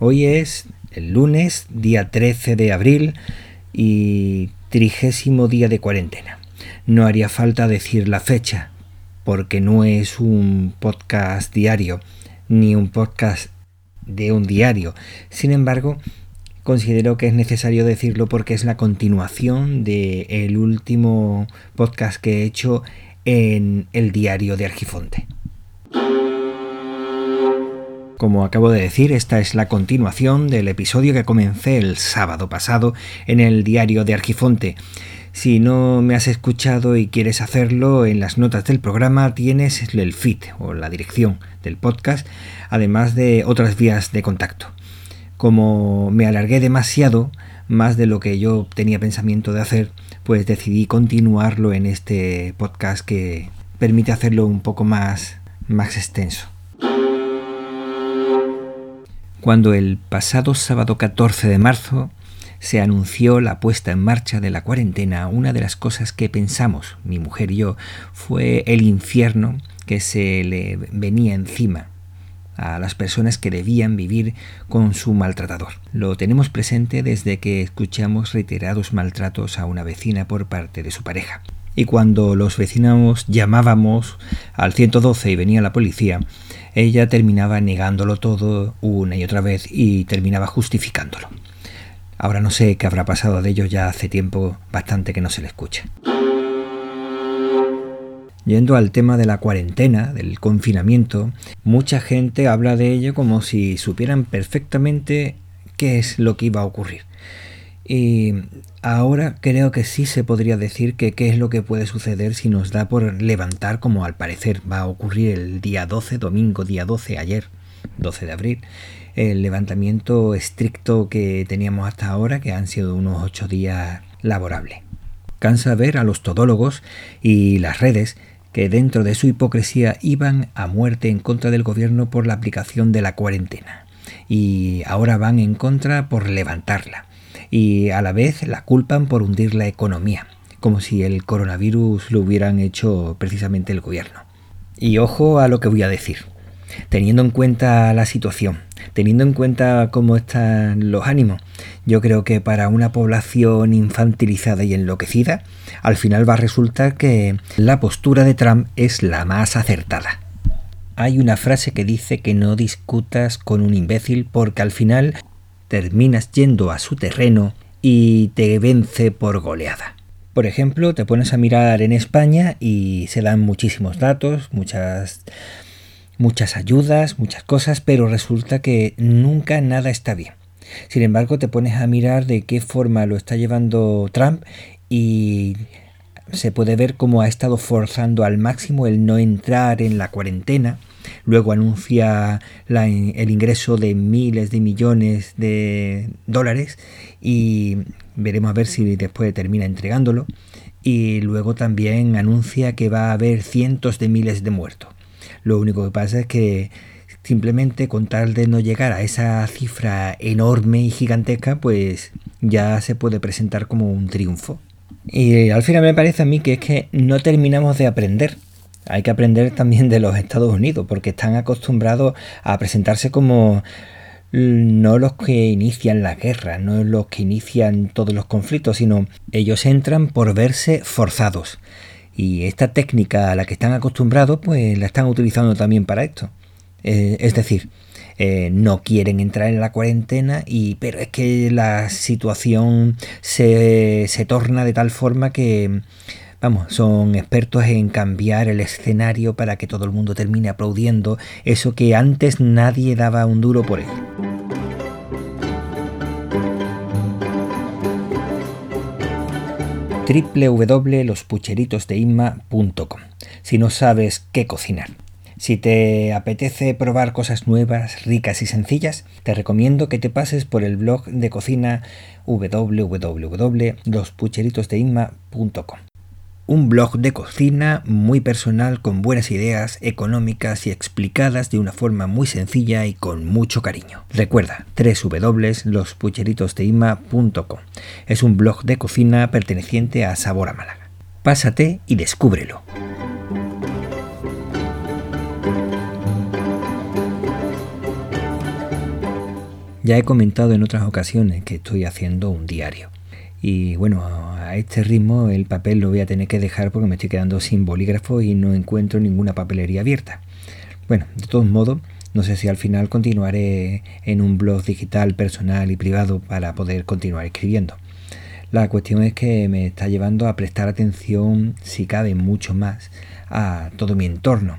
Hoy es el lunes, día 13 de abril y trigésimo día de cuarentena. No haría falta decir la fecha, porque no es un podcast diario, ni un podcast de un diario. Sin embargo, considero que es necesario decirlo porque es la continuación del el último podcast que he hecho en el diario de Argifonte. Como acabo de decir, esta es la continuación del episodio que comencé el sábado pasado en el diario de Argifonte. Si no me has escuchado y quieres hacerlo, en las notas del programa tienes el feed o la dirección del podcast, además de otras vías de contacto. Como me alargué demasiado, más de lo que yo tenía pensamiento de hacer, pues decidí continuarlo en este podcast que permite hacerlo un poco más, más extenso. Cuando el pasado sábado 14 de marzo se anunció la puesta en marcha de la cuarentena, una de las cosas que pensamos, mi mujer y yo, fue el infierno que se le venía encima a las personas que debían vivir con su maltratador. Lo tenemos presente desde que escuchamos reiterados maltratos a una vecina por parte de su pareja. Y cuando los vecinos llamábamos al 112 y venía la policía, ella terminaba negándolo todo una y otra vez y terminaba justificándolo. Ahora no sé qué habrá pasado de ello, ya hace tiempo bastante que no se le escucha. Yendo al tema de la cuarentena, del confinamiento, mucha gente habla de ello como si supieran perfectamente qué es lo que iba a ocurrir. Y ahora creo que sí se podría decir que qué es lo que puede suceder si nos da por levantar, como al parecer va a ocurrir el día 12, domingo día 12, ayer, 12 de abril, el levantamiento estricto que teníamos hasta ahora, que han sido unos ocho días laborables. Cansa ver a los todólogos y las redes que dentro de su hipocresía iban a muerte en contra del gobierno por la aplicación de la cuarentena y ahora van en contra por levantarla y a la vez la culpan por hundir la economía, como si el coronavirus lo hubieran hecho precisamente el gobierno. Y ojo a lo que voy a decir. Teniendo en cuenta la situación, teniendo en cuenta cómo están los ánimos, yo creo que para una población infantilizada y enloquecida, al final va a resultar que la postura de Trump es la más acertada. Hay una frase que dice que no discutas con un imbécil porque al final terminas yendo a su terreno y te vence por goleada. Por ejemplo, te pones a mirar en España y se dan muchísimos datos, muchas muchas ayudas, muchas cosas, pero resulta que nunca nada está bien. Sin embargo, te pones a mirar de qué forma lo está llevando Trump y se puede ver cómo ha estado forzando al máximo el no entrar en la cuarentena luego anuncia el ingreso de miles de millones de dólares y veremos a ver si después termina entregándolo y luego también anuncia que va a haber cientos de miles de muertos. Lo único que pasa es que simplemente con tal de no llegar a esa cifra enorme y gigantesca, pues ya se puede presentar como un triunfo. Y al final me parece a mí que es que no terminamos de aprender hay que aprender también de los Estados Unidos, porque están acostumbrados a presentarse como no los que inician la guerra, no los que inician todos los conflictos, sino ellos entran por verse forzados. Y esta técnica a la que están acostumbrados, pues la están utilizando también para esto. Eh, es decir, eh, no quieren entrar en la cuarentena, y, pero es que la situación se, se torna de tal forma que Vamos, son expertos en cambiar el escenario para que todo el mundo termine aplaudiendo eso que antes nadie daba un duro por él. www.lospucheritosdeinma.com Si no sabes qué cocinar, Si te apetece probar cosas nuevas, ricas y sencillas, te recomiendo que te pases por el blog de cocina www.lospucheritosdeinma.com. Un blog de cocina muy personal con buenas ideas, económicas y explicadas de una forma muy sencilla y con mucho cariño. Recuerda, www.lospucheritosdeinma.com. Es un blog de cocina perteneciente a Sabor a Málaga. Pásate y descúbrelo. Ya he comentado en otras ocasiones que estoy haciendo un diario. Y bueno, a este ritmo el papel lo voy a tener que dejar porque me estoy quedando sin bolígrafo y no encuentro ninguna papelería abierta. Bueno, de todos modos, no sé si al final continuaré en un blog digital personal y privado para poder continuar escribiendo. La cuestión es que me está llevando a prestar atención, si cabe, mucho más a todo mi entorno.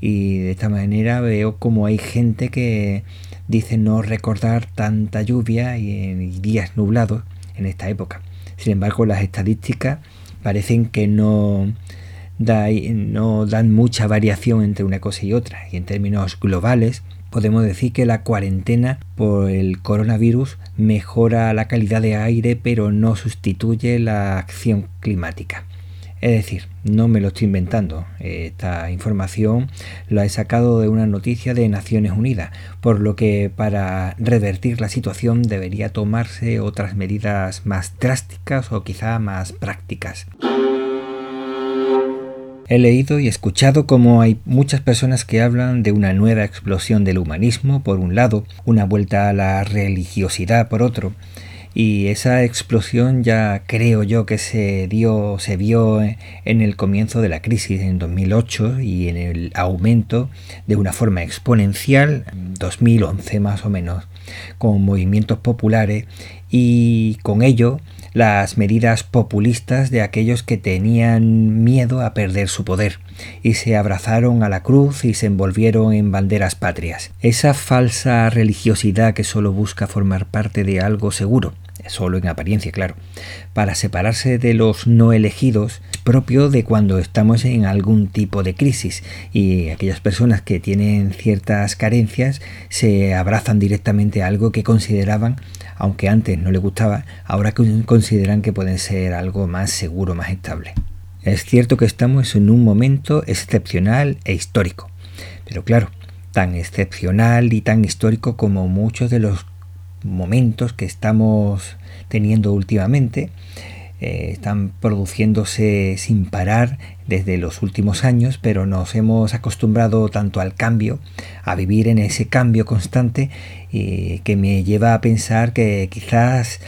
Y de esta manera veo como hay gente que dice no recordar tanta lluvia y, días nublados en esta época. Sin embargo, las estadísticas parecen que no, dan mucha variación entre una cosa y otra. Y en términos globales, podemos decir que la cuarentena por el coronavirus mejora la calidad de aire, pero no sustituye la acción climática. Es decir, no me lo estoy inventando. Esta información la he sacado de una noticia de Naciones Unidas, por lo que para revertir la situación debería tomarse otras medidas más drásticas o quizá más prácticas. He leído y escuchado cómo hay muchas personas que hablan de una nueva explosión del humanismo por un lado, una vuelta a la religiosidad por otro, y esa explosión ya creo yo que se dio se vio en el comienzo de la crisis en 2008 y en el aumento de una forma exponencial en 2011 más o menos con movimientos populares y con ello las medidas populistas de aquellos que tenían miedo a perder su poder y se abrazaron a la cruz y se envolvieron en banderas patrias. Esa falsa religiosidad que solo busca formar parte de algo seguro, solo en apariencia, claro, para separarse de los no elegidos, es propio de cuando estamos en algún tipo de crisis y aquellas personas que tienen ciertas carencias se abrazan directamente a algo que consideraban, aunque antes no les gustaba, ahora consideran que pueden ser algo más seguro, más estable. Es cierto que estamos en un momento excepcional e histórico, pero claro, tan excepcional y tan histórico como muchos de los momentos que estamos teniendo últimamente. Eh, están produciéndose sin parar desde los últimos años, pero nos hemos acostumbrado tanto al cambio, a vivir en ese cambio constante, y que me lleva a pensar que quizás,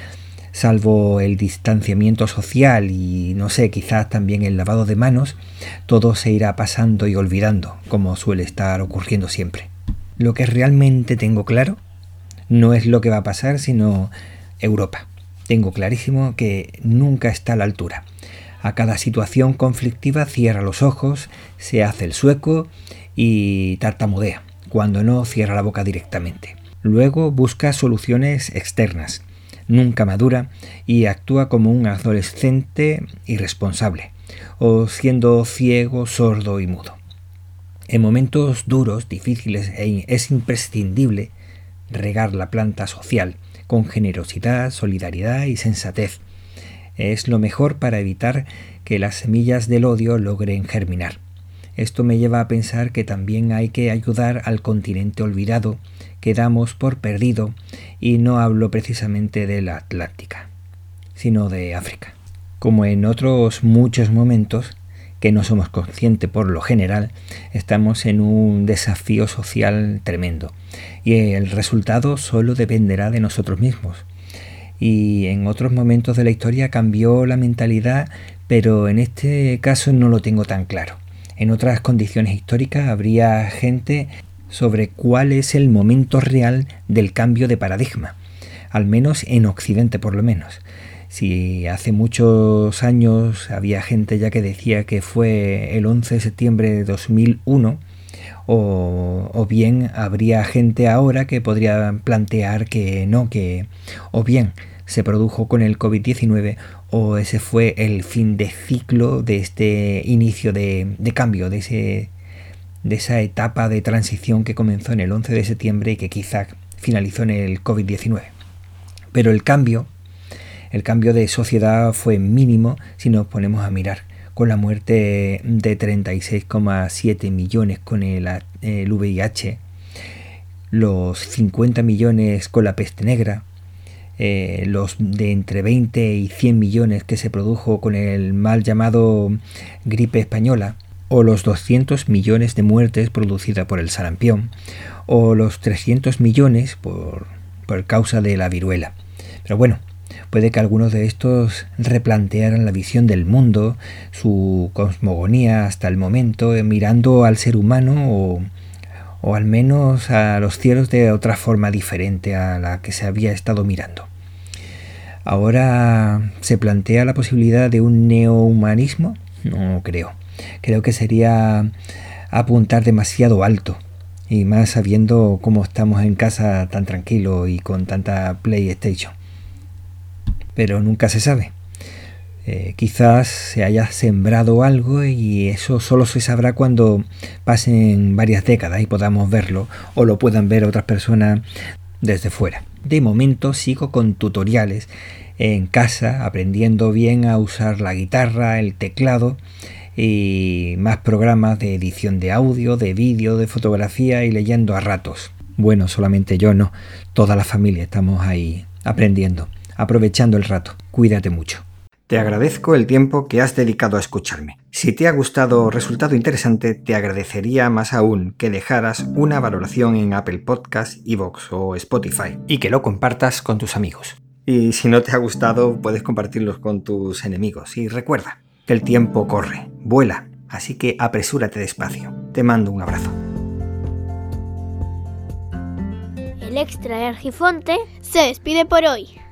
salvo el distanciamiento social y no sé, quizás también el lavado de manos, todo se irá pasando y olvidando, como suele estar ocurriendo siempre. Lo que realmente tengo claro no es lo que va a pasar, sino Europa. Tengo clarísimo que nunca está a la altura. A cada situación conflictiva cierra los ojos, se hace el sueco y tartamudea, cuando no cierra la boca directamente. Luego busca soluciones externas, nunca madura y actúa como un adolescente irresponsable, o siendo ciego, sordo y mudo. En momentos duros, difíciles, e es imprescindible regar la planta social con generosidad, solidaridad y sensatez. Es lo mejor para evitar que las semillas del odio logren germinar. Esto me lleva a pensar que también hay que ayudar al continente olvidado que damos por perdido y no hablo precisamente de la Atlántica, sino de África. Como en otros muchos momentos, que no somos conscientes por lo general, estamos en un desafío social tremendo y el resultado solo dependerá de nosotros mismos. Y en otros momentos de la historia cambió la mentalidad, pero en este caso no lo tengo tan claro. En otras condiciones históricas habría gente sobre cuál es el momento real del cambio de paradigma, al menos en Occidente por lo menos. Si hace muchos años había gente ya que decía que fue el 11 de septiembre de 2001, o, o, bien habría gente ahora que podría plantear que no, que o bien se produjo con el COVID-19 o ese fue el fin de ciclo de este inicio de, de cambio, de ese de esa etapa de transición que comenzó en el 11 de septiembre y que quizá finalizó en el COVID-19. Pero el cambio, el cambio de sociedad fue mínimo si nos ponemos a mirar con la muerte de 36,7 millones con el, VIH, los 50 millones con la peste negra, eh, los de entre 20 y 100 millones que se produjo con el mal llamado gripe española, o los 200 millones de muertes producidas por el sarampión, o los 300 millones por, por causa de la viruela. Pero bueno, puede que algunos de estos replantearan la visión del mundo, su cosmogonía hasta el momento, eh, mirando al ser humano o, o al menos a los cielos de otra forma diferente a la que se había estado mirando. Ahora se plantea la posibilidad de un neohumanismo, no creo. Creo que sería apuntar demasiado alto. Y más sabiendo cómo estamos en casa tan tranquilo y con tanta PlayStation. Pero nunca se sabe. Eh, quizás se haya sembrado algo y eso solo se sabrá cuando pasen varias décadas y podamos verlo o lo puedan ver otras personas desde fuera. De momento sigo con tutoriales en casa aprendiendo bien a usar la guitarra, el teclado y más programas de edición de audio, de vídeo, de fotografía y leyendo a ratos. Bueno, solamente yo no, toda la familia estamos ahí aprendiendo, aprovechando el rato. Cuídate mucho. Te agradezco el tiempo que has dedicado a escucharme. Si te ha gustado o resultado interesante, te agradecería más aún que dejaras una valoración en Apple Podcasts, Evox o Spotify y que lo compartas con tus amigos. Y si no te ha gustado, puedes compartirlos con tus enemigos. Y recuerda, que el tiempo corre, vuela, así que apresúrate despacio. Te mando un abrazo. El extra de Argifonte se despide por hoy.